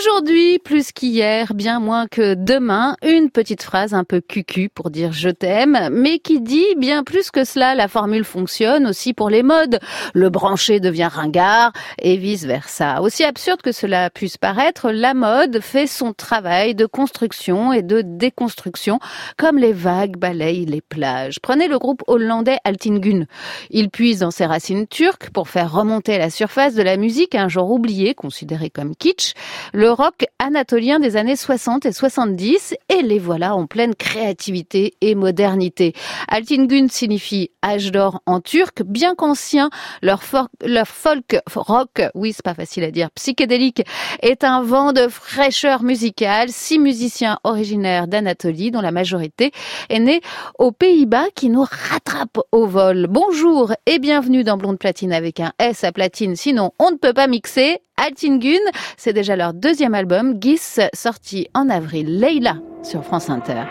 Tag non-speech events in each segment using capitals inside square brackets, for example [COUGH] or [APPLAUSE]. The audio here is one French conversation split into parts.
Aujourd'hui, plus qu'hier, bien moins que demain, une petite phrase un peu cucu pour dire je t'aime, mais qui dit bien plus que cela. La formule fonctionne aussi pour les modes. Le branché devient ringard et vice versa. Aussi absurde que cela puisse paraître, la mode fait son travail de construction et de déconstruction, comme les vagues balayent les plages. Prenez le groupe hollandais Altingun. Il puise dans ses racines turques pour faire remonter à la surface de la musique un genre oublié, considéré comme kitsch rock anatolien des années 60 et 70 et les voilà en pleine créativité et modernité. Altingun signifie âge d'or en turc, bien qu'ancien, leur, leur folk rock, oui c'est pas facile à dire, psychédélique, est un vent de fraîcheur musicale, six musiciens originaires d'Anatolie dont la majorité est née aux Pays-Bas qui nous rattrapent au vol. Bonjour et bienvenue dans Blonde Platine avec un S à platine, sinon on ne peut pas mixer. Altingun. C'est déjà leur deuxième album, Gis, sorti en avril. Leila sur France Inter.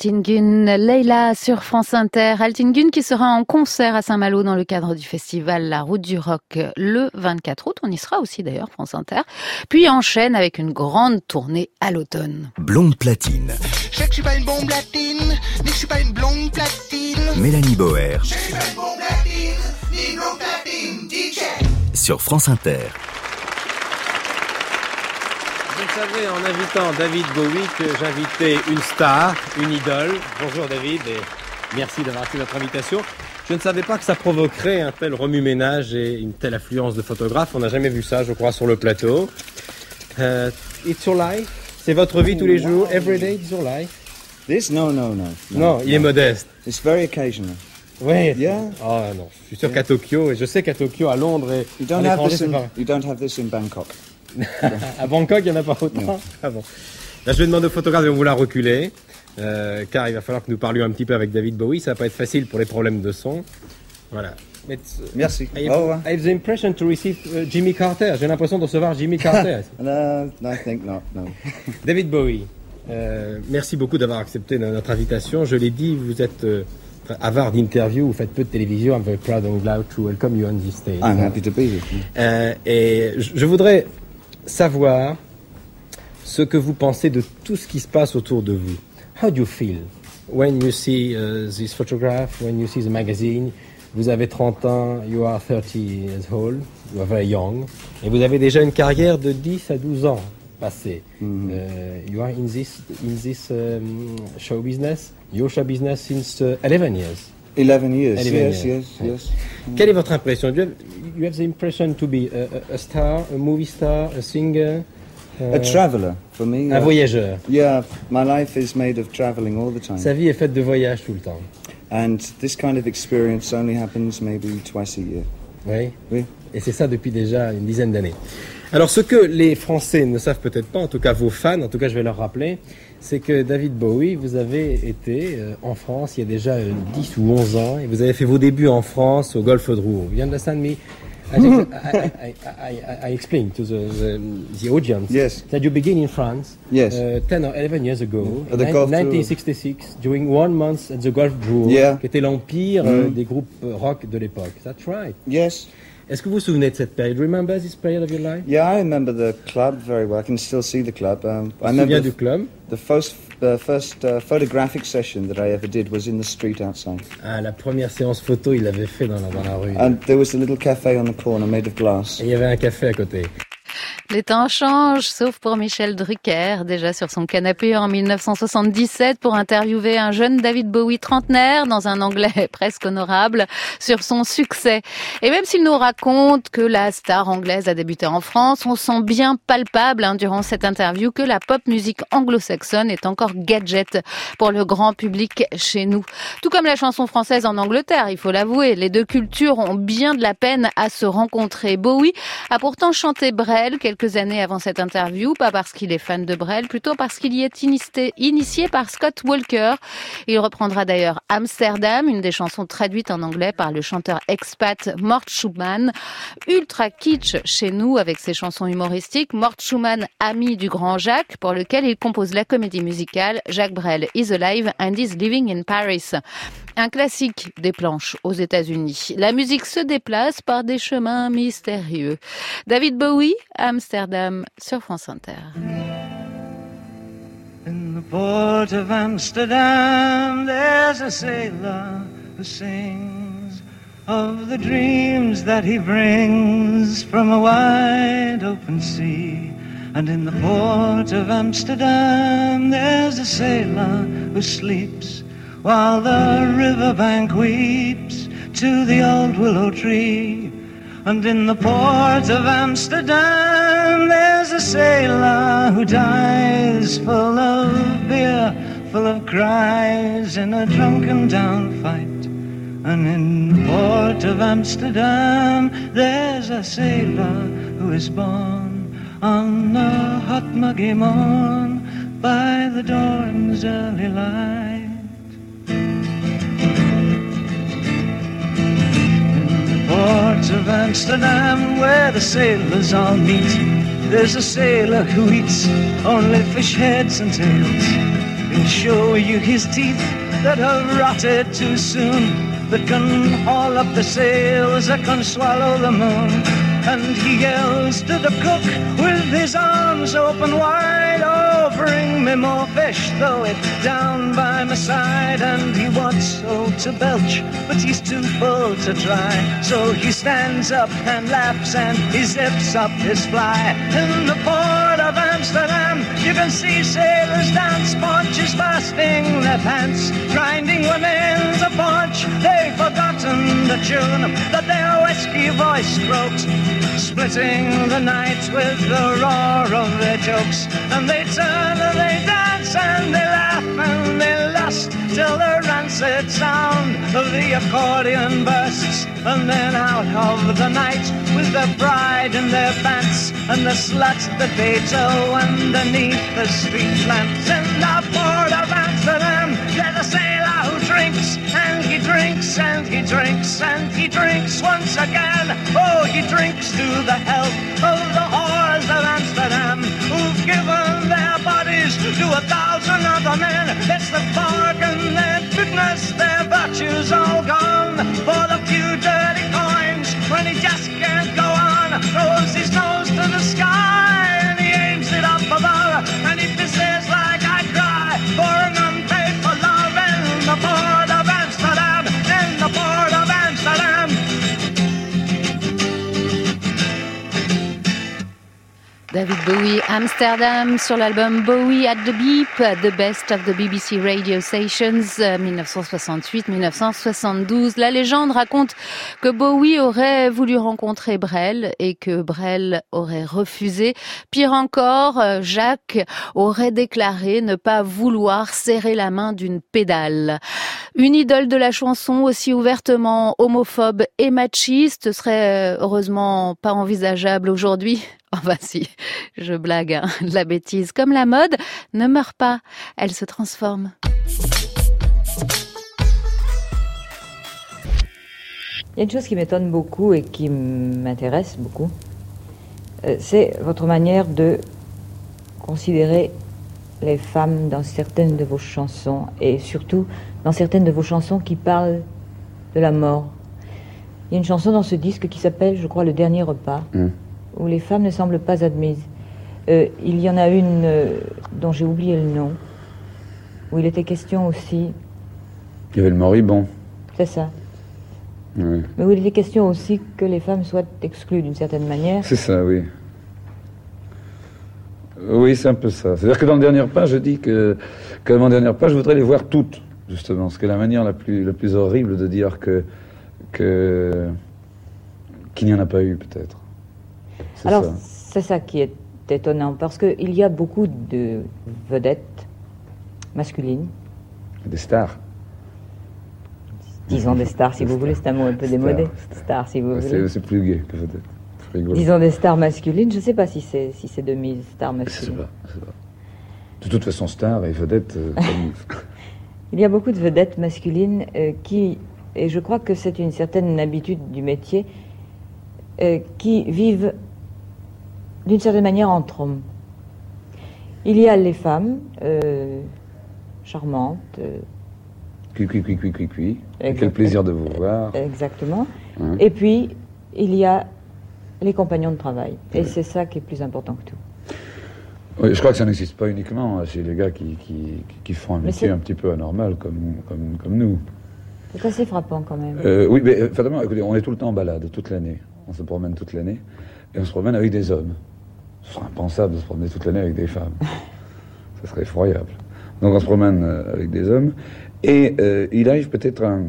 Altingun, Leila sur France Inter. Altingun qui sera en concert à Saint-Malo dans le cadre du festival La Route du Rock le 24 août. On y sera aussi d'ailleurs, France Inter. Puis enchaîne avec une grande tournée à l'automne. Blonde platine. Je sais que je suis pas une bombe platine, mais je suis pas une blonde platine. Mélanie Boer. Je suis pas une bombe platine, ni une blonde platine. DJ. Sur France Inter. Savez, en invitant David Bowie, que j'invitais une star, une idole. Bonjour David et merci d'avoir accepté notre invitation. Je ne savais pas que ça provoquerait un tel remue-ménage et une telle affluence de photographes. On n'a jamais vu ça, je crois, sur le plateau. Uh, it's your life? C'est votre vie tous les jours. Every day is your life? This? No, no, no. Non, il est modeste. It's very occasional. Oui. Yeah. Oh non, je suis sûr qu'à Tokyo, et je sais qu'à Tokyo, à Londres et You à don't have l'étranger, this in, pas- you don't have this in Bangkok. À Bangkok, il n'y en a pas autant. Ah bon. Là, je vais demander au photographe de vouloir reculer, euh, car il va falloir que nous parlions un petit peu avec David Bowie. Ça va pas être facile pour les problèmes de son. Voilà. Merci. I have, I have the impression to receive uh, Jimmy Carter. J'ai l'impression de recevoir Jimmy Carter. [LAUGHS] No, I think not, no. [LAUGHS] David Bowie, euh, merci beaucoup d'avoir accepté no- notre invitation. Je l'ai dit, vous êtes euh, avare d'interviews, vous faites peu de télévision. I'm very proud and glad to welcome you on this stage. I'm happy to be here. Euh, et je voudrais savoir ce que vous pensez de tout ce qui se passe autour de vous. How do you feel? When you see uh, this photograph, when you see the magazine? Vous avez 30 ans, you are 30 years old, you are very young, et vous avez déjà une carrière de 10 à 12 ans passée. Euh, you are in this, in this um, show business, your show business since uh, 11 years. 11 years. 11 yes, years. yes, yes. Quelle est votre impression? You have, you have the impression to be a, a- star, a movie star, a singer, A traveller, for me. un voyageur. Yeah, my life is made of travelling all the time. Sa vie est faite de voyages tout le temps. And this kind of experience only happens maybe twice a year. Oui. Oui. Et c'est ça depuis déjà une dizaine d'années. Alors ce que les Français ne savent peut-être pas, en tout cas vos fans, en tout cas je vais leur rappeler, c'est que David Bowie, vous avez été euh, en France il y a déjà euh, 10 ou 11 ans et vous avez fait vos débuts en France au Golfe de Rouen. You understand me? I, think I, I, I, explained to the, the, the audience Yes. that you begin in France Yes. uh, 10 or 11 years ago, At the in Gulf de Rouen. 1966, during one month at the de Rouen, Yeah. qui était l'empire euh, Mhm. des groupes euh, rock de l'époque. That's right. Yes. Est-ce que vous vous souvenez de cette période? Remember this period of your life? Yeah, I remember the club very well. I can still see the club. Um, I Je me souviens remember du club. the first, the first uh, photographic session that I ever did was in the street outside. Ah, la première séance photo, il l'avait fait dans la, dans la rue. And there was a little cafe on the corner made of glass. Et il y avait un café à côté. Les temps changent, sauf pour Michel Drucker, déjà sur son canapé en 1977 pour interviewer un jeune David Bowie trentenaire dans un anglais [LAUGHS] presque honorable sur son succès. Et même s'il nous raconte que la star anglaise a débuté en France, on sent bien palpable hein, durant cette interview que la pop musique anglo-saxonne est encore gadget pour le grand public chez nous. Tout comme la chanson française en Angleterre, il faut l'avouer, les deux cultures ont bien de la peine à se rencontrer. Bowie a pourtant chanté Brel quelques années avant cette interview, pas parce qu'il est fan de Brel, plutôt parce qu'il y est initié par Scott Walker. Il reprendra d'ailleurs Amsterdam, une des chansons traduites en anglais par le chanteur expat Mort Schumann. Ultra kitsch chez nous avec ses chansons humoristiques. Mort Schumann, ami du grand Jacques, pour lequel il compose la comédie musicale Jacques Brel is alive and is living in Paris. Un classique des planches aux États-Unis. La musique se déplace par des chemins mystérieux. David Bowie, Amsterdam, sur France Inter. In the port of Amsterdam, there's a sailor who sings of the dreams that he brings from a wide open sea. And in the port of Amsterdam, there's a sailor who sleeps while the riverbank weeps to the old willow tree. And in the port of Amsterdam, there's a sailor who dies full of beer, full of cries in a drunken down fight. And in the port of Amsterdam, there's a sailor who is born on a hot muggy morn by the dawn's early light. Port of Amsterdam, where the sailors all meet. There's a sailor who eats only fish heads and tails. He'll show you his teeth that have rotted too soon. That can haul up the sails, that can swallow the moon. And he yells to the cook with his arms open wide. Oh, bring me more throw it down by my side. And he wants so to belch, but he's too full to try. So he stands up and laughs and he zips up his fly. In the port of Amsterdam, you can see sailors dance, paunches basting their pants, grinding women's a paunch. They've forgotten the tune that their whiskey voice croaks, splitting the night with the roar of their jokes. And they turn and they dance and they laugh and they lust till the rancid sound of the accordion bursts. And then out of the night with the bride in their pants and the slut that they tow underneath the street lamps in the port of Amsterdam. There's a sailor who drinks and he drinks and he drinks and he drinks once again. Oh, he drinks to the health of the given their bodies to a thousand other men. It's the bargain, their goodness, their virtues all gone for the few dirty coins when he just can't go on. Throws David Bowie, Amsterdam, sur l'album Bowie at the Beep, The Best of the BBC Radio Stations, euh, 1968-1972. La légende raconte que Bowie aurait voulu rencontrer Brel et que Brel aurait refusé. Pire encore, euh, Jacques aurait déclaré ne pas vouloir serrer la main d'une pédale. Une idole de la chanson aussi ouvertement homophobe et machiste serait euh, heureusement pas envisageable aujourd'hui. Enfin [LAUGHS] si, je blague, hein. la bêtise comme la mode ne meurt pas, elle se transforme. Il y a une chose qui m'étonne beaucoup et qui m'intéresse beaucoup, euh, c'est votre manière de considérer les femmes dans certaines de vos chansons et surtout dans certaines de vos chansons qui parlent de la mort. Il y a une chanson dans ce disque qui s'appelle, je crois, Le Dernier Repas, Mm. Où les femmes ne semblent pas admises. Euh, il y en a une euh, dont j'ai oublié le nom, où il était question aussi, Il y avait le moribond. c'est ça, Oui. mais où il était question aussi que les femmes soient exclues d'une certaine manière. C'est ça, oui. Oui, c'est un peu ça. C'est-à-dire que dans le dernier pas, je dis que, que mon dernier pas, je voudrais les voir toutes, justement. Ce qui est la manière la plus, la plus horrible de dire que, que, qu'il n'y en a pas eu, peut-être. Alors, c'est ça qui est étonnant, parce qu'il y a beaucoup de vedettes masculines, Des stars. disons des stars si vous voulez, c'est un mot un peu Star, démodé, star. stars si vous voulez. c'est, plus gay que vedette. Disons des stars masculines, je ne sais pas si c'est si c'est demi stars Je sais masculines. pas, je sais pas. De toute façon, star et vedette, euh, comme- [LAUGHS] Il y a beaucoup de vedettes masculines euh, qui, et je crois que c'est une certaine habitude du métier, euh, qui vivent d'une certaine manière entre hommes. Il y a les femmes euh, charmantes, euh, cui, cui, cui, cui, cui, cui. Quel plaisir de vous voir. exactement, Hein. et puis il y a les compagnons de travail. Et Oui. c'est ça qui est plus important que tout. Oui, je crois que ça n'existe pas uniquement hein, chez les gars qui, qui, qui- font un métier un petit peu anormal comme, comme, comme nous. C'est assez frappant quand même. Euh, oui, mais euh, écoutez, on est tout le temps en balade, toute l'année. On se promène toute l'année. Et on se promène avec des hommes. Ce serait impensable de se promener toute l'année avec des femmes. [LAUGHS] Ça serait effroyable. Donc on se promène euh, avec des hommes. Et euh, il arrive peut-être un,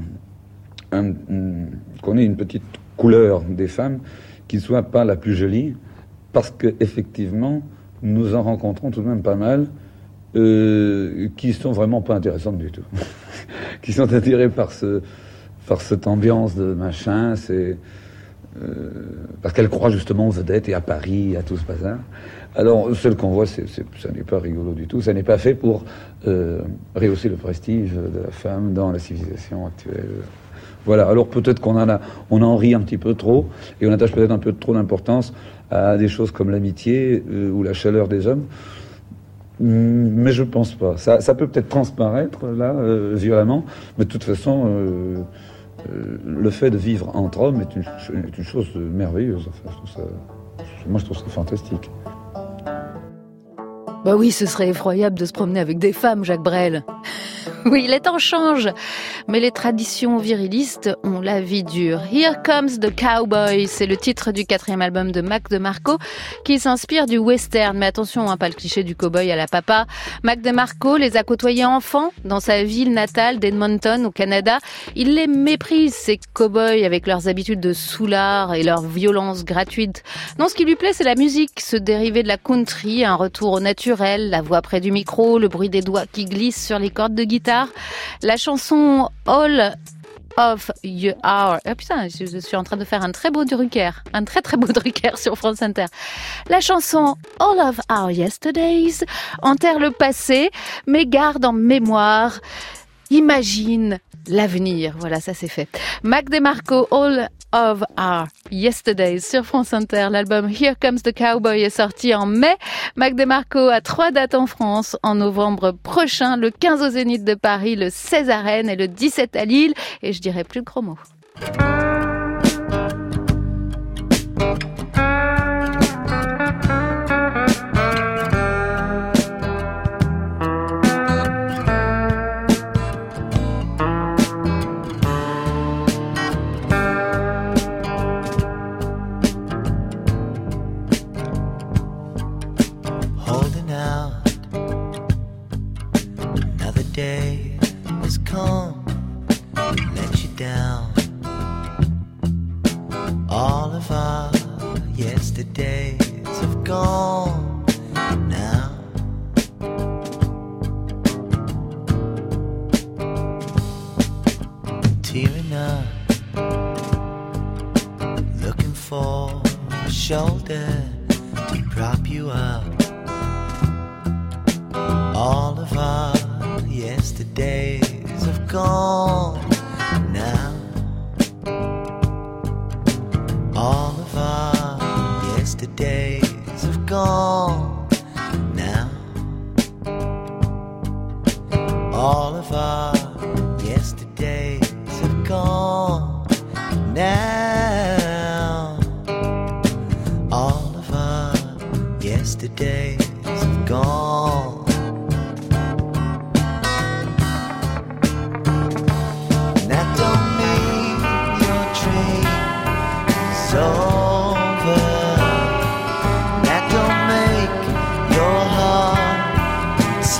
un- un- qu'on ait une petite couleur des femmes qui ne soit pas la plus jolie, parce qu'effectivement, nous en rencontrons tout de même pas mal euh, qui sont vraiment pas intéressantes du tout. [LAUGHS] qui sont attirés par, ce, par cette ambiance de machin, c'est. Euh, parce qu'elles croient justement aux vedettes et à Paris, à tout ce bazar. Alors, celle qu'on voit, c'est, ça n'est pas rigolo du tout. Ça n'est pas fait pour euh, rehausser le prestige de la femme dans la civilisation actuelle. Voilà. Alors peut-être qu'on en a, on en rit un petit peu trop et on attache peut-être un peu trop d'importance à des choses comme l'amitié euh, ou la chaleur des hommes. Mm, Mais je pense pas. Ça, peut peut-être transparaître là violemment, mais de toute façon, le fait de vivre entre hommes est une, chose merveilleuse. Enfin, moi, je trouve ça fantastique. Bah oui, ce serait effroyable de se promener avec des femmes, Jacques Brel. [LAUGHS] Oui, les temps changent, mais les traditions virilistes ont la vie dure. Here Comes the Cowboy, c'est le titre du quatrième album de Mac DeMarco qui s'inspire du western. Mais attention, hein, pas le cliché du cowboy à la papa. Mac DeMarco les a côtoyés enfants dans sa ville natale d'Edmonton au Canada. Il les méprise, ces cowboys, avec leurs habitudes de soulard et leur violence gratuite. Non, ce qui lui plaît, c'est la musique, ce dérivé de la country, un retour au naturel, la voix près du micro, le bruit des doigts qui glissent sur les cordes de guitare la chanson All of You Are. Oh putain, je suis en train de faire un très beau Drucker, un très très beau [LAUGHS] Drucker sur France Inter. La chanson All of Our Yesterdays enterre le passé, mais garde en mémoire, imagine l'avenir. Voilà, ça c'est fait. Mac DeMarco, All of Our Yesterdays sur France Inter. L'album Here Comes the Cowboy est sorti en mai. Mac DeMarco a trois dates en France en novembre prochain, le 15 au Zénith de Paris, le 16 à Rennes et le 17 à Lille. Et je dirais plus de gros mots.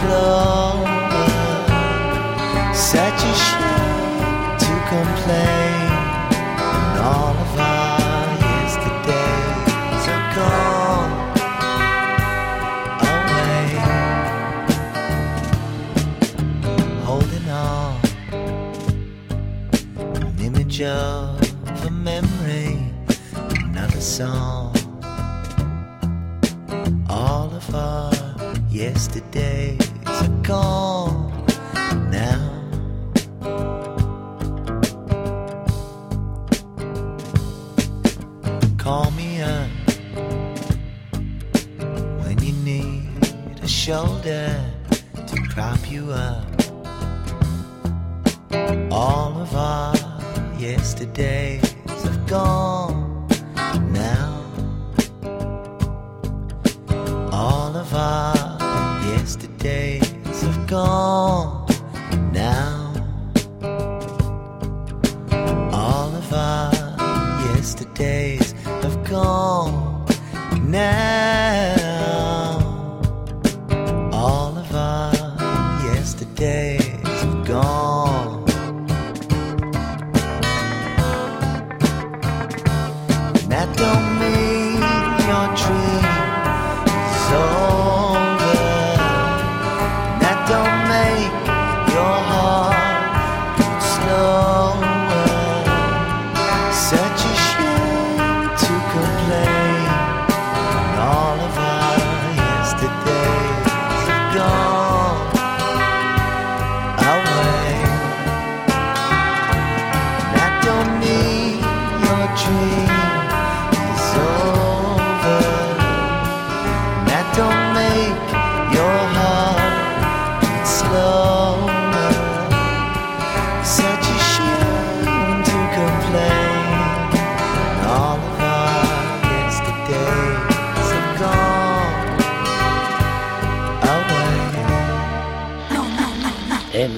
diploma, such a shame to complain all of our gone away. Holding on, an image of a memory, another song.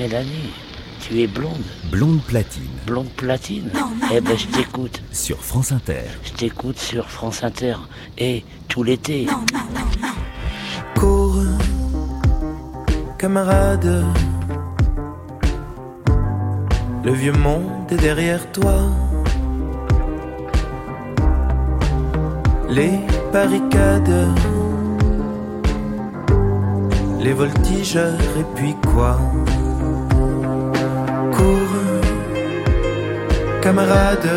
Mélanie, tu es blonde. Blonde platine. Blonde platine Eh ben je t'écoute. Sur France Inter. Je t'écoute sur France Inter. Et tout l'été. Cours, camarade. Le vieux monde est derrière toi. Les barricades, les voltigeurs et puis quoi? Camarade.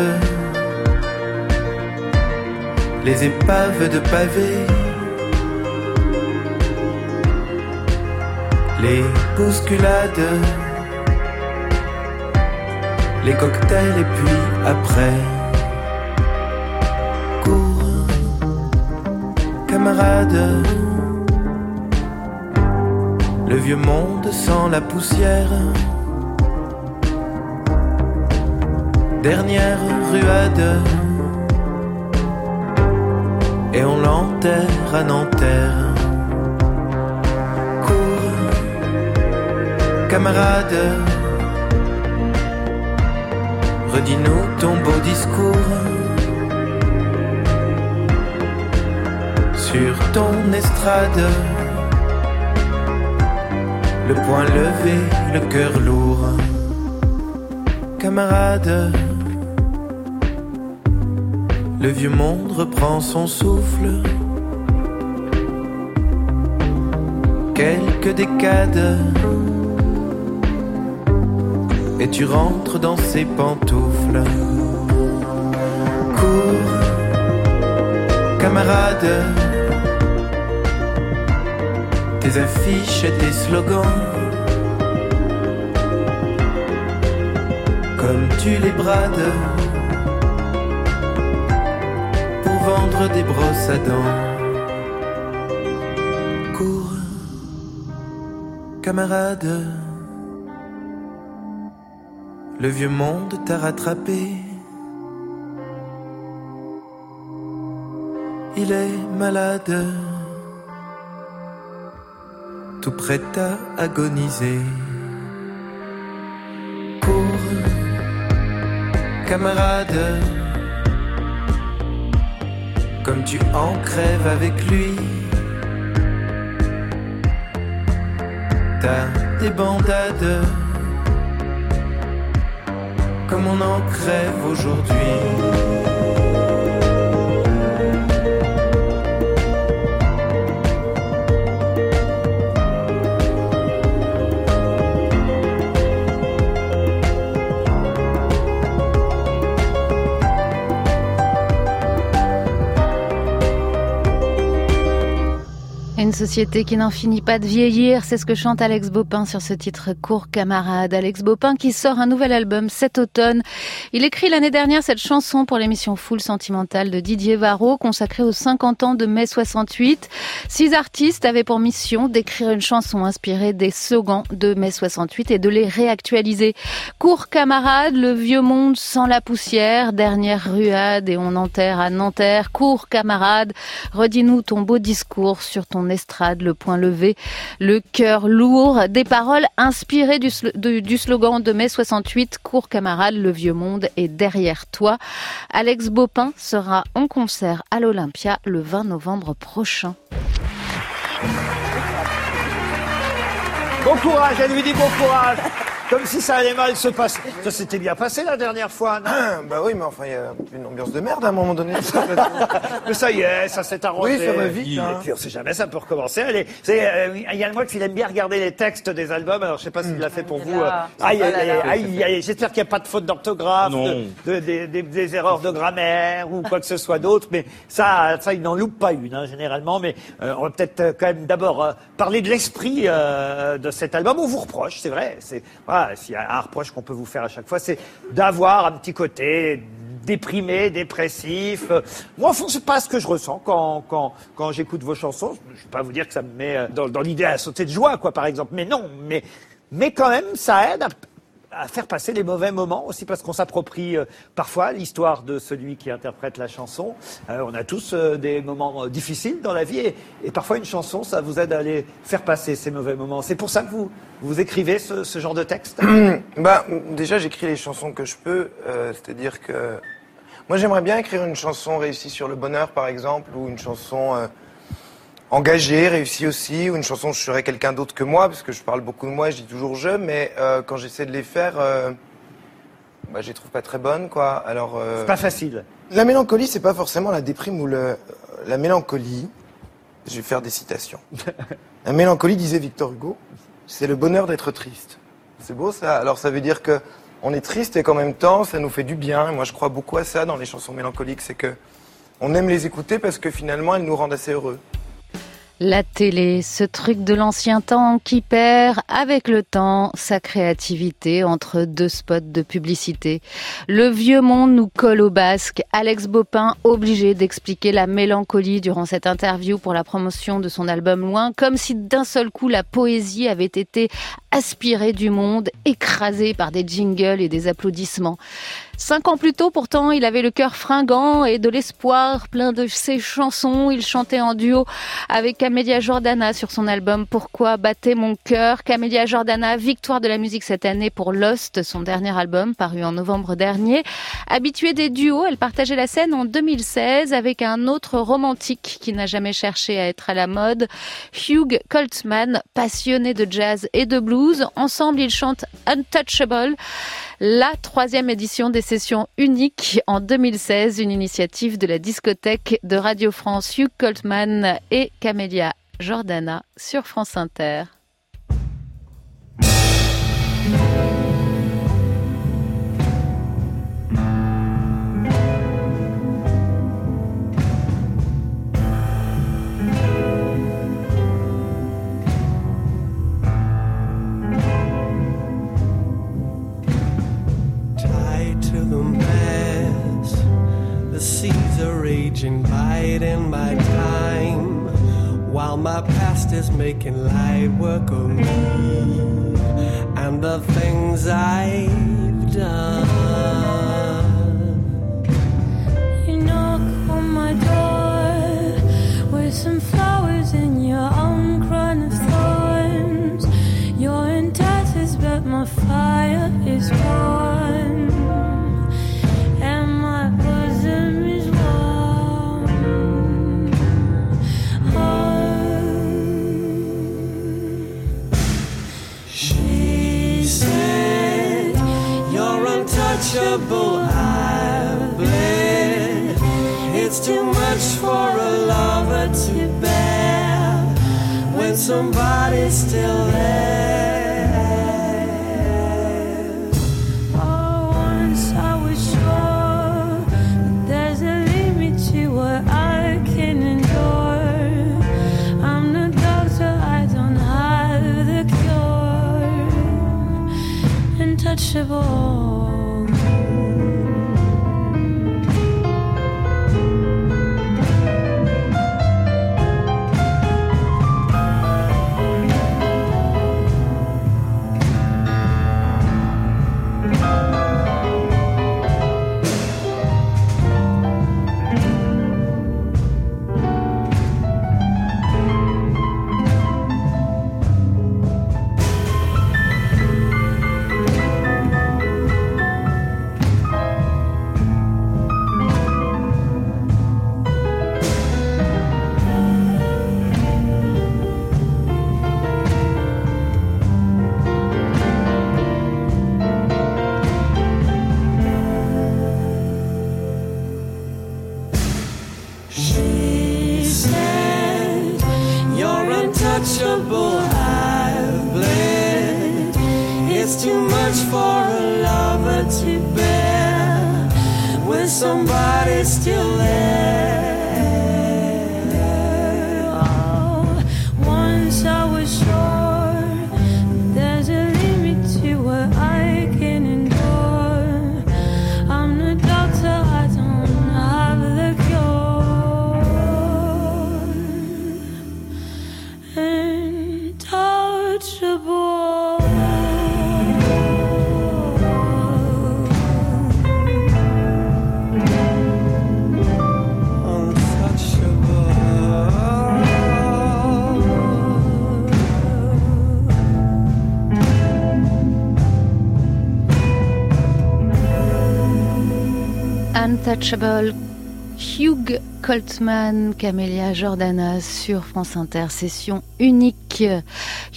Les épaves de pavés. Les bousculades les cocktails et puis après. Cours, camarade. Le vieux monde sans la poussière. Dernière ruade. Et on l'enterre à Nanterre. Cours, camarade. Redis-nous ton beau discours sur ton estrade. Le poing levé, le cœur lourd. Camarade, le vieux monde reprend son souffle. Quelques décades et tu rentres dans ses pantoufles. Cours, camarade, tes affiches et tes slogans. Comme tu les brades vendre des brosses à dents. Cours, camarade. Le vieux monde t'a rattrapé. Il est malade, tout prêt à agoniser. Cours, camarade, comme tu en crèves avec lui. T'as des bandades comme on en crève aujourd'hui. Société qui n'en finit pas de vieillir, c'est ce que chante Alex Bopin sur ce titre Court camarade. Alex Bopin qui sort un nouvel album cet automne. Il écrit l'année dernière cette chanson pour l'émission Full Sentimentale de Didier Varro consacrée aux 50 ans de mai 68. Six artistes avaient pour mission d'écrire une chanson inspirée des slogans de mai 68 et de les réactualiser. Court camarade, le vieux monde sans la poussière, dernière ruade et on enterre à Nanterre. Court camarade, redis-nous ton beau discours sur ton le point levé, le cœur lourd, des paroles inspirées du, slogan de mai 68, Cours camarade, le vieux monde est derrière toi. Alex Bopin sera en concert à l'Olympia le 20 novembre prochain. Bon courage, elle lui dit bon courage comme si ça allait mal se passer. Ça s'était bien passé la dernière fois, non Bah oui, mais enfin, il y a une ambiance de merde à un moment donné. [LAUGHS] mais ça y est, ça s'est arrangé. Oui, ça va vite. Hein. Et puis on sait jamais, ça peut recommencer. Allez, c'est euh, Yann Moix, il aime bien regarder les textes des albums. Alors je sais pas s'il l'a fait pour vous. Euh, aïe, aïe, aïe, aïe, J'espère qu'il n'y a pas de faute d'orthographe, de, de, des, des erreurs de grammaire ou quoi que ce soit d'autre. Mais ça, ça, il n'en loupe pas une, hein, généralement. Mais euh, on va peut-être euh, quand même d'abord euh, parler de l'esprit euh, de cet album. On vous reproche, c'est vrai. C'est voilà, s'il y a un reproche qu'on peut vous faire à chaque fois, c'est d'avoir un petit côté déprimé, dépressif. Moi, au fond, c'est pas ce que je ressens quand, quand, quand j'écoute vos chansons. Je vais pas vous dire que ça me met dans, dans l'idée à sauter de joie, quoi, par exemple. Mais non, mais, mais quand même, ça aide à, à faire passer les mauvais moments aussi parce qu'on s'approprie euh, parfois l'histoire de celui qui interprète la chanson. Euh, on a tous euh, des moments difficiles dans la vie et, parfois une chanson, ça vous aide à les faire passer ces mauvais moments. C'est pour ça que vous, vous écrivez ce, ce genre de texte [CLEARS THROAT] bah, déjà, j'écris les chansons que je peux. C'est-à-dire que. Moi, j'aimerais bien écrire une chanson réussie sur le bonheur, par exemple, ou une chanson engagée, réussie aussi, ou une chanson où je serais quelqu'un d'autre que moi, parce que je parle beaucoup de moi, je dis toujours je, mais euh, quand j'essaie de les faire, euh, bah, je les trouve pas très bonnes, quoi. Alors. euh, C'est pas facile. La mélancolie, c'est pas forcément la déprime ou le. La mélancolie, je vais faire des citations. [LAUGHS] La mélancolie, disait Victor Hugo, c'est le bonheur d'être triste. C'est beau ça. Alors ça veut dire que on est triste et qu'en même temps, ça nous fait du bien. Et moi, je crois beaucoup à ça dans les chansons mélancoliques, c'est que on aime les écouter parce que finalement, elles nous rendent assez heureux. La télé, ce truc de l'ancien temps qui perd avec le temps sa créativité entre deux spots de publicité. Le vieux monde nous colle au basque. Alex Bopin obligé d'expliquer la mélancolie durant cette interview pour la promotion de son album Loin, comme si d'un seul coup la poésie avait été aspirée du monde, écrasée par des jingles et des applaudissements. Cinq ans plus tôt, pourtant, il avait le cœur fringant et de l'espoir plein de ses chansons. Il chantait en duo avec Camélia Jordana sur son album Pourquoi battait mon cœur? Camélia Jordana, victoire de la musique cette année pour Lost, son dernier album paru en novembre dernier. Habituée des duos, elle partageait la scène en 2016 avec un autre romantique qui n'a jamais cherché à être à la mode, Hugh Coltman, passionné de jazz et de blues. Ensemble, ils chantent Untouchable, la troisième édition des sessions uniques en 2016, une initiative de la discothèque de Radio France, Hugh Coltman et Camélia Jordana sur France Inter. Are biding my time, while my past is making light work of me and the things I've done. You knock on my door with some flowers in your own crown of thorns. You're in tatters, but my fire is warm, untouchable. I bled. It's too much for a lover to bear when somebody's still there. Oh, once I was sure there's a limit to what I can endure. I'm doctor, I don't have the cure. Untouchable, Hugh Coltman, Camélia Jordana sur France Inter, session unique.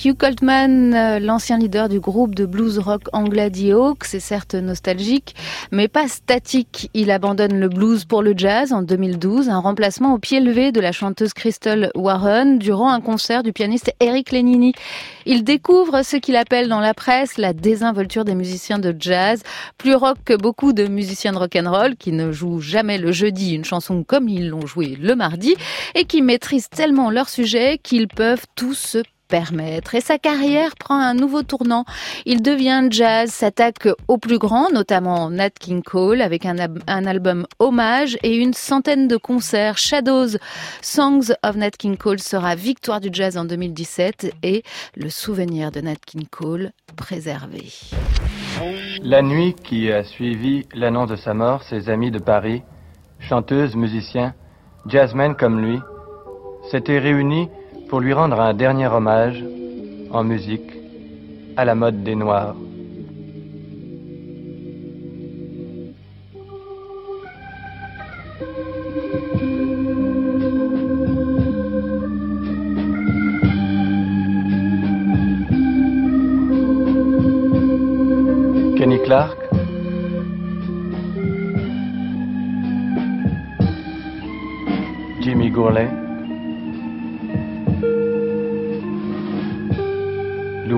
Hugh Coltman, euh, l'ancien leader du groupe de blues rock anglais The Hawks, c'est certes nostalgique, mais pas statique. Il abandonne le blues pour le jazz en 2012, un remplacement au pied levé de la chanteuse Crystal Warren durant un concert du pianiste Eric Lenini. Il découvre ce qu'il appelle dans la presse la désinvolture des musiciens de jazz, plus rock que beaucoup de musiciens de rock'n'roll qui ne jouent jamais le jeudi une chanson comme ils l'ont joué le mardi et qui maîtrisent tellement leur sujet qu'ils peuvent tout se Et sa carrière prend un nouveau tournant. Il devient jazz, s'attaque au plus grand, notamment Nat King Cole, avec un, un, album hommage et une centaine de concerts. Shadows, Songs of Nat King Cole sera victoire du jazz en 2017 et le souvenir de Nat King Cole préservé. La nuit qui a suivi l'annonce de sa mort, ses amis de Paris, chanteuses, musiciens, jazzmen comme lui, s'étaient réunis pour lui rendre un dernier hommage en musique à la mode des Noirs. Kenny Clark, Jimmy Gourlay,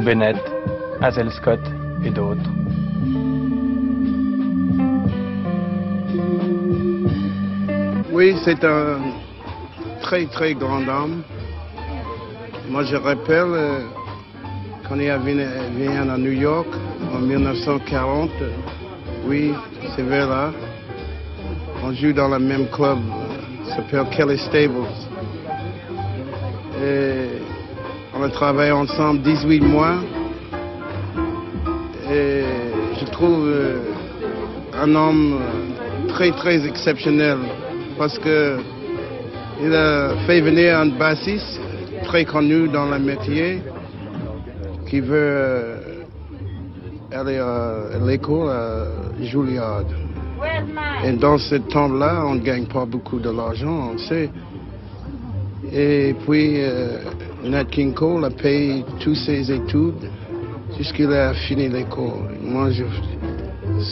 Bennett, Hazel Scott et d'autres. Oui, c'est un très très grand homme. Moi, je rappelle euh, quand il venu à New York en 1940. Oui, c'est vers là. On joue dans le même club, ça s'appelle Kelly Stables. On a travaillé ensemble 18 mois. Et je trouve euh, un homme très très exceptionnel parce que il a fait venir un bassiste très connu dans le métier qui veut euh, aller à l'école à Juilliard. Et dans ce temps-là, on ne gagne pas beaucoup de l'argent, on sait. Et puis, euh, Nat King Cole a payé toutes ses études jusqu'il a fini l'école. Moi, je,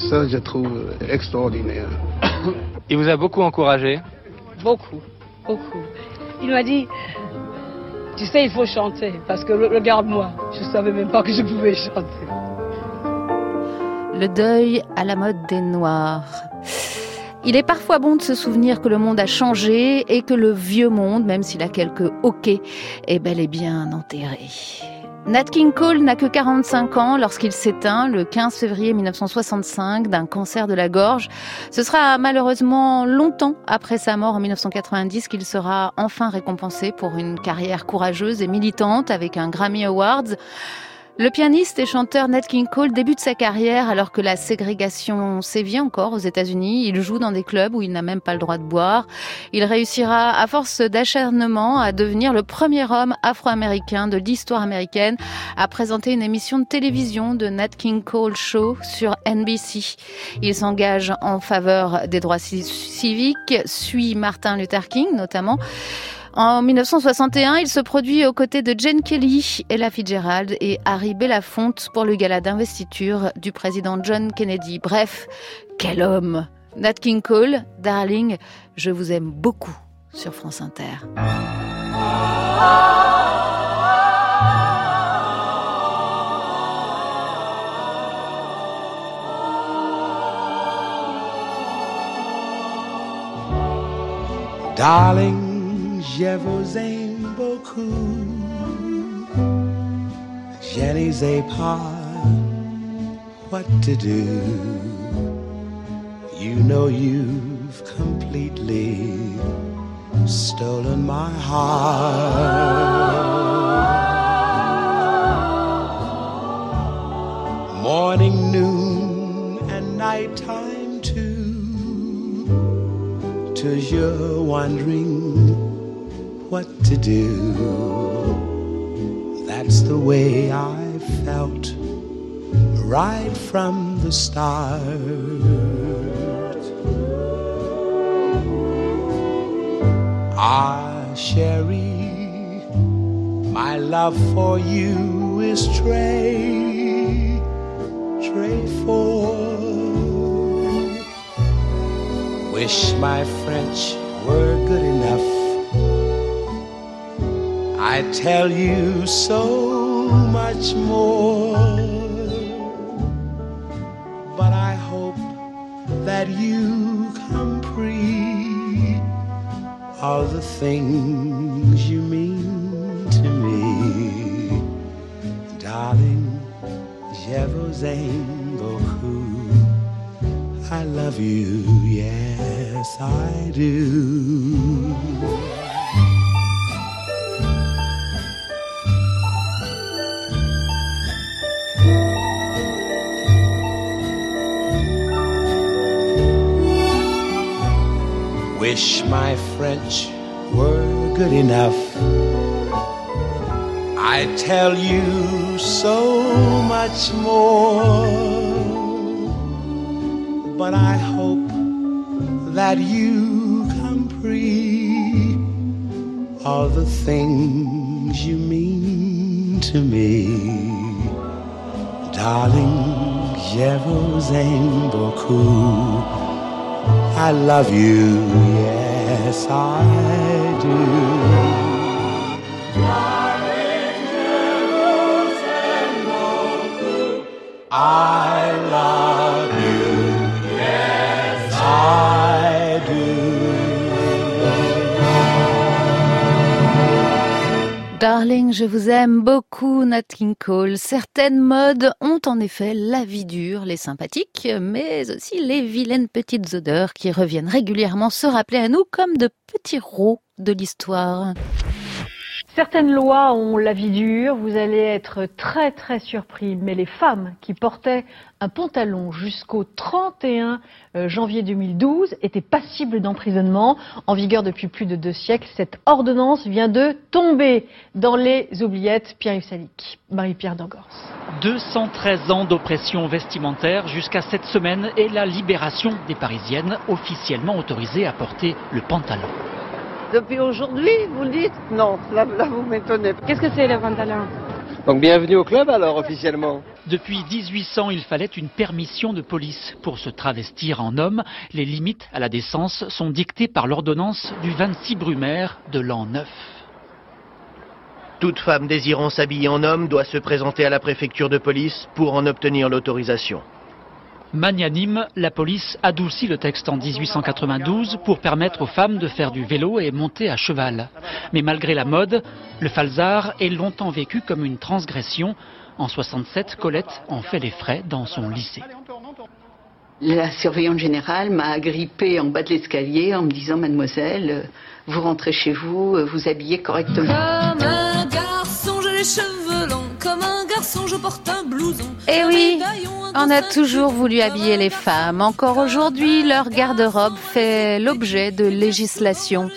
ça, je trouve extraordinaire. [COUGHS] Il vous a beaucoup encouragé Beaucoup, beaucoup. Il m'a dit, tu sais, il faut chanter, parce que regarde-moi, je ne savais même pas que je pouvais chanter. Le deuil à la mode des Noirs. Il est parfois bon de se souvenir que le monde a changé et que le vieux monde, même s'il a quelques hoquets, est bel et bien enterré. Nat King Cole n'a que 45 ans lorsqu'il s'éteint le 15 février 1965 d'un cancer de la gorge. Ce sera malheureusement longtemps après sa mort en 1990 qu'il sera enfin récompensé pour une carrière courageuse et militante avec un Grammy Awards. Le pianiste et chanteur Nat King Cole débute sa carrière alors que la ségrégation sévit encore aux États-Unis. Il joue dans des clubs où il n'a même pas le droit de boire. Il réussira, à force d'acharnement, à devenir le premier homme afro-américain de l'histoire américaine à présenter une émission de télévision de Nat King Cole Show sur NBC. Il s'engage en faveur des droits civiques, suit Martin Luther King notamment. En 1961, il se produit aux côtés de Jane Kelly, Ella Fitzgerald et Harry Belafonte pour le gala d'investiture du président John Kennedy. Bref, quel homme Nat King Cole, Darling, je vous aime beaucoup sur France Inter. Je vous aime beaucoup. Je ne sais pas what to do. You know you've completely stolen my heart. Morning, noon, and nighttime too. Till you're wondering what to do. That's the way I felt right from the start. Ah, Sherry, my love for you is tray, tray for. Wish my French were good enough. I tell you so much more. But I hope that you comprehend all the things you mean to me. Darling. I love you, yes, I do. French were good enough. I tell you so much more. But I hope that you comprehend all the things you mean to me. Darling, je vous aime beaucoup. I love you, yes I do. I Je vous aime beaucoup, Nat King Cole. Certaines modes ont en effet la vie dure, les sympathiques, mais aussi les vilaines petites odeurs qui reviennent régulièrement se rappeler à nous comme de petits rots de l'histoire. Certaines lois ont la vie dure, vous allez être très très surpris, mais les femmes qui portaient un pantalon jusqu'au 31 euh, janvier 2012 étaient passibles d'emprisonnement. En vigueur depuis plus de deux siècles, cette ordonnance vient de tomber dans les oubliettes. Pierre-Yves Salic, Marie-Pierre Dangors. 213 ans d'oppression vestimentaire jusqu'à cette semaine et la libération des Parisiennes officiellement autorisées à porter le pantalon. Depuis aujourd'hui, vous le dites Non, là, là vous m'étonnez. Qu'est-ce que c'est le pantalon Donc bienvenue au club alors officiellement. Depuis 1800, il fallait une permission de police pour se travestir en homme. Les limites à la décence sont dictées par l'ordonnance du 26 Brumaire de l'an 9. Toute femme désirant s'habiller en homme doit se présenter à la préfecture de police pour en obtenir l'autorisation. Magnanime, la police adoucit le texte en 1892 pour permettre aux femmes de faire du vélo et monter à cheval. Mais malgré la mode, le falzar est longtemps vécu comme une transgression. En 67, Colette en fait les frais dans son lycée. La surveillante générale m'a agrippée en bas de l'escalier en me disant Mademoiselle, vous rentrez chez vous, vous habillez correctement. Comme un garçon, j'ai les cheveux longs. Comme un garçon, je porte un blouson. Eh oui, on a toujours voulu habiller les femmes. Encore aujourd'hui, leur garde-robe fait l'objet de législation.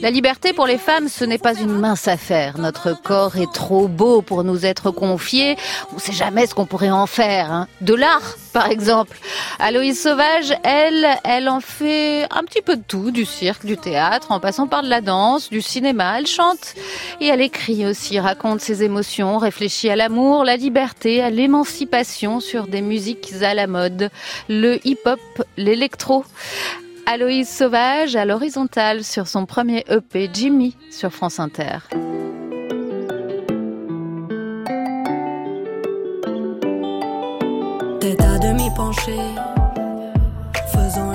La liberté pour les femmes, ce n'est pas une mince affaire. Notre corps est trop beau pour nous être confié. On ne sait jamais ce qu'on pourrait en faire. hein. De l'art, par exemple. Aloïse Sauvage, elle, elle en fait un petit peu de tout, du cirque, du théâtre, en passant par de la danse, du cinéma. Elle chante et elle écrit aussi, raconte ses émotions, réfléchit à l'amour, la liberté, à l'émancipation sur des musiques à la mode, le hip-hop, l'électro. Aloïse Sauvage à l'horizontale sur son premier EP Jimmy sur France Inter. Tête à demi faisant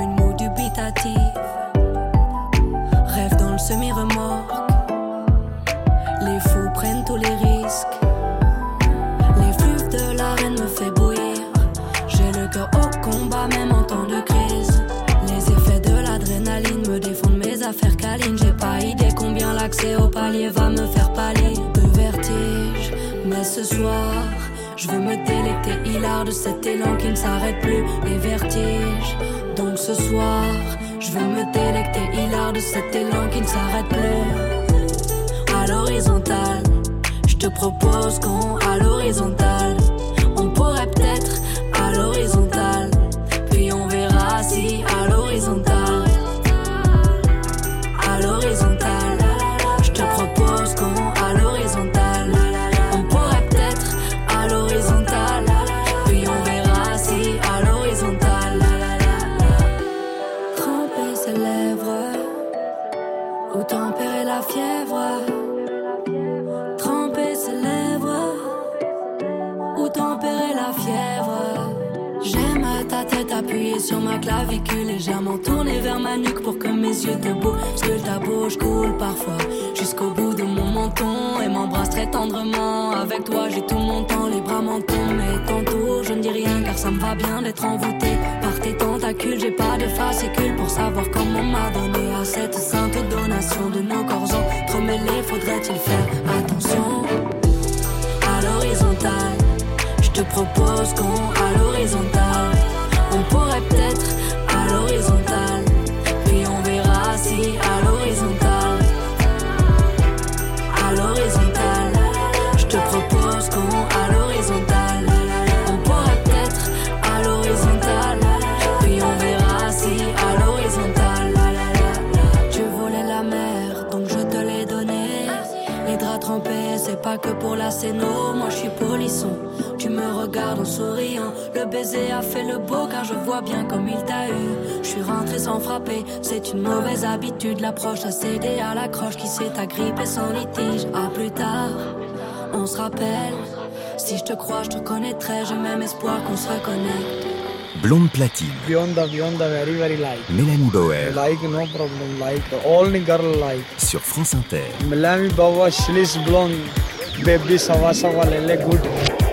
l'accès au palier va me faire pâlir de vertige. Mais ce soir, je veux me délecter hilar de cet élan qui ne s'arrête plus, les vertiges. Donc ce soir, je veux me délecter hilar de cet élan qui ne s'arrête plus. À l'horizontale, je te propose qu'on à l'horizontale. Clavicule, légèrement tournée vers ma nuque pour que mes yeux te que ta bouche coule parfois jusqu'au bout de mon menton et m'embrasse très tendrement. Avec toi, j'ai tout mon temps, les bras m'en mais tantôt je ne dis rien car ça me va bien d'être envoûté par tes tentacules. J'ai pas de fascicule pour savoir comment m'a donné à cette sainte donation de nos corps entremêlés. Faudrait-il faire attention à l'horizontale? Je te propose qu'on à l'horizontale. On à l'horizontale. À l'horizontale. Je te propose qu'on à l'horizontale. On pourrait peut-être à l'horizontale. Puis on verra si à l'horizontale. Tu voulais la mer, donc je te l'ai donné. Les draps trempés, c'est pas que pour la scéno. Moi je suis polisson. Me regardes en souriant. Le baiser a fait le beau car je vois bien comme il t'a eu. Je suis rentré sans frapper, c'est une mauvaise habitude. L'approche a cédé à l'accroche qui s'est agrippée sans litige. À plus tard, on se rappelle. Si je te crois, je te connaîtrai. J'ai même espoir qu'on se reconnecte. Blonde platine. Bionda, Bionda, very, very like. Mélanie Bauer. Like, no problem, like. Only girl like. Sur France Inter. Melanie Bauer, she's blonde. Baby, sawa, sawa, lele, good.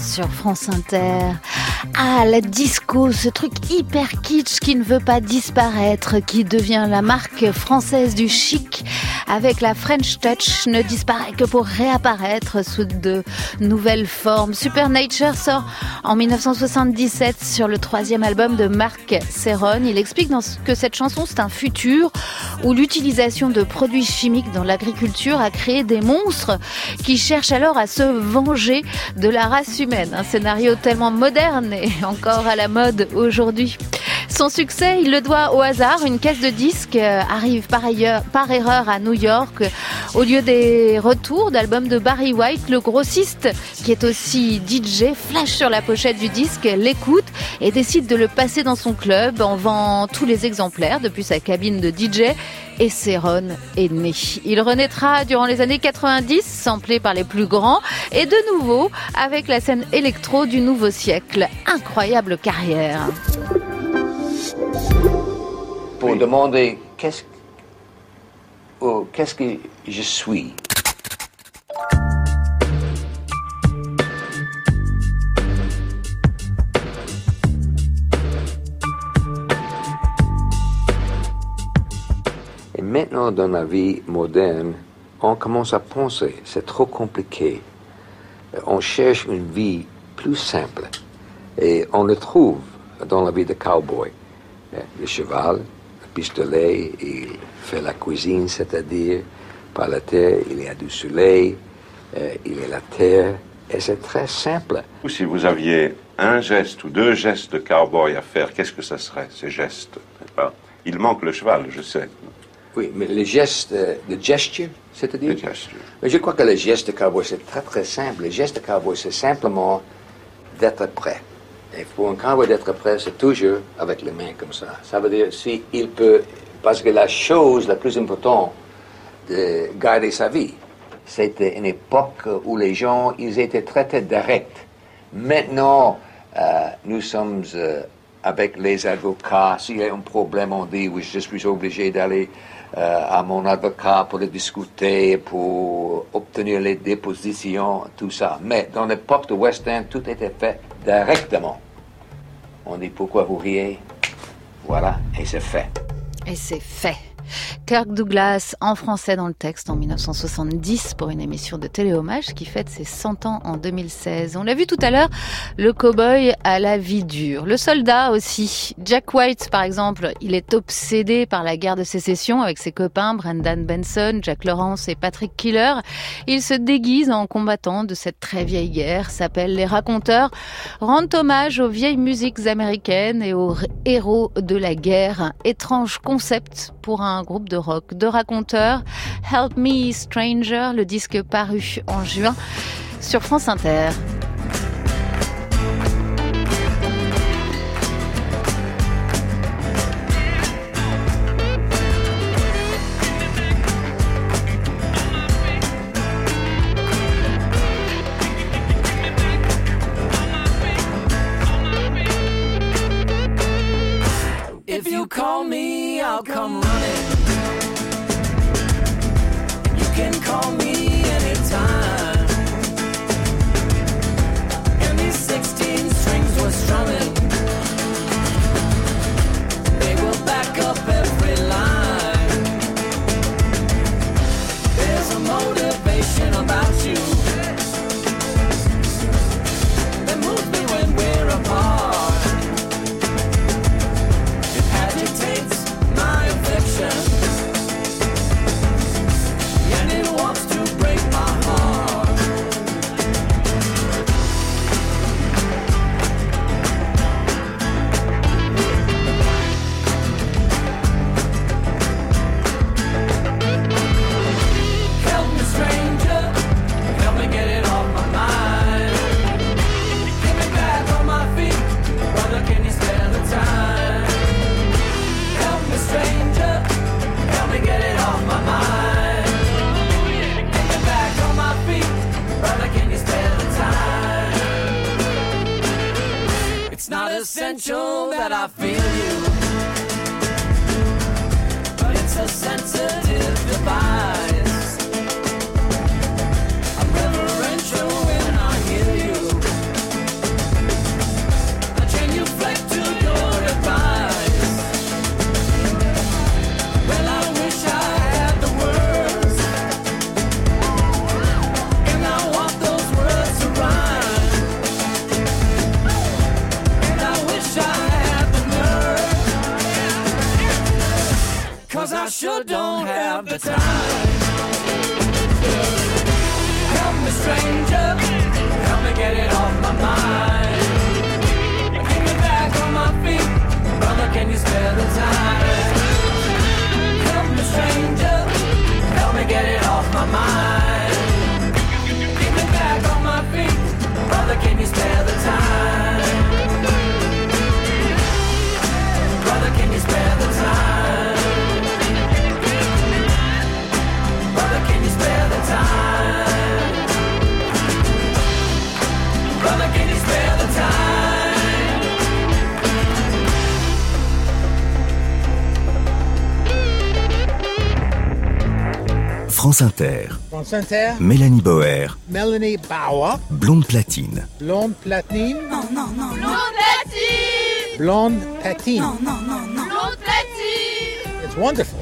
Sur France Inter. Ah, la disco, ce truc hyper kitsch qui ne veut pas disparaître, qui devient la marque française du chic avec la French Touch, ne disparaît que pour réapparaître sous de nouvelles formes. Supernature sort en 1977 sur le troisième album de Marc Serron. Il explique que cette chanson, c'est un futur où l'utilisation de produits chimiques dans l'agriculture a créé des monstres qui cherchent alors à se venger de la race humaine. Un scénario tellement moderne et encore à la mode aujourd'hui. Son succès, il le doit au hasard. Une caisse de disques euh, arrive par, ailleurs, par erreur à New York. Au lieu des retours d'albums de Barry White, le grossiste, qui est aussi DJ, flash sur la pochette du disque, l'écoute et décide de le passer dans son club en vend tous les exemplaires depuis sa cabine de DJ. Et Céron est né. Il renaîtra durant les années 90, samplé par les plus grands, et de nouveau avec la scène électro du nouveau siècle. Incroyable carrière. Pour demander qu'est-ce oh, qu'est-ce que je suis. Et maintenant, dans la vie moderne, on commence à penser, c'est trop compliqué. On cherche une vie plus simple. Et on le trouve dans la vie de cowboy. Euh, Le cheval, le pistolet, il fait la cuisine, c'est-à-dire par la terre, il y a du soleil, euh, il y a la terre, et c'est très simple. Ou si vous aviez un geste ou deux gestes de cowboy à faire, qu'est-ce que ça serait, ces gestes pas? Il manque le cheval, je sais. Oui, mais le geste euh, de gesture, c'est-à-dire? Mais je crois que le geste de cowboy, c'est très très simple. Le geste de cowboy, c'est simplement d'être prêt. Et pour un cowboy d'être prêt, c'est toujours avec les mains comme ça. Ça veut dire, si peut, parce que la chose la plus importante de garder sa vie, c'était une époque où les gens, ils étaient traités direct. Maintenant, euh, nous sommes euh, avec les avocats. S'il y a un problème, on dit, oui, je suis obligé d'aller à mon avocat pour le discuter, pour obtenir les dépositions, tout ça. Mais dans l'époque de West End, tout était fait directement. On dit pourquoi vous riez? Voilà, et c'est fait. Et c'est fait. Kirk Douglas en français dans le texte en 1970 pour une émission de téléhommage qui fête ses 100 ans en 2016. On l'a vu tout à l'heure, le cow-boy à la vie dure. Le soldat aussi. Jack White par exemple, il est obsédé par la guerre de sécession avec ses copains Brendan Benson, Jack Lawrence et Patrick Killer. Il se déguise en combattant de cette très vieille guerre, s'appelle les raconteurs, rendent hommage aux vieilles musiques américaines et aux héros de la guerre. Étrange concept pour un groupe de rock, de raconteurs. Help Me Stranger, le disque paru en juin sur France Inter. Not essential that I feel you, but it's a sensitive device. I sure don't have the time. France Inter. France Inter, Mélanie Boer, Melanie Bauer, blonde platine. blonde platine, Non, non, non. Blonde platine. blonde patine. Non, non, non, non. Blonde platine. It's wonderful.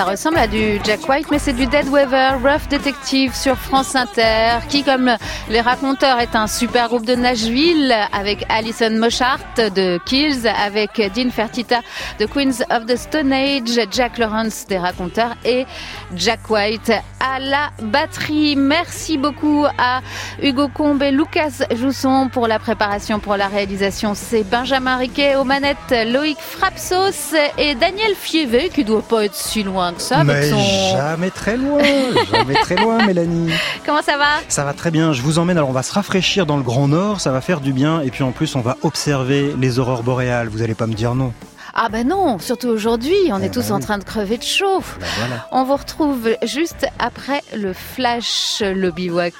Ça ressemble à du Jack White, mais c'est du Dead Weaver, Rough Detective sur France Inter, qui, comme les raconteurs, est un super groupe de Nashville, avec Alison Moshart de Kills, avec Dean Fertita de Queens of the Stone Age, Jack Lawrence des raconteurs et Jack White à la batterie. Merci beaucoup à Hugo Combe et Lucas Jousson pour la préparation, pour la réalisation. C'est Benjamin Riquet aux manettes, Loïc Frapsos et Daniel Fievé, qui doit pas être si loin que ça Mais son... jamais très loin, jamais très loin, Mélanie. [LAUGHS] Comment ça va? Ça va très bien. Je vous emmène. Alors, on va se rafraîchir dans le Grand Nord. Ça va faire du bien. Et puis, en plus, on va observer les aurores boréales. Vous allez pas me dire non. Ah ben non, surtout aujourd'hui, on est tous bah en train de crever de chaud. voilà. On vous retrouve juste après le flash, le bivouac.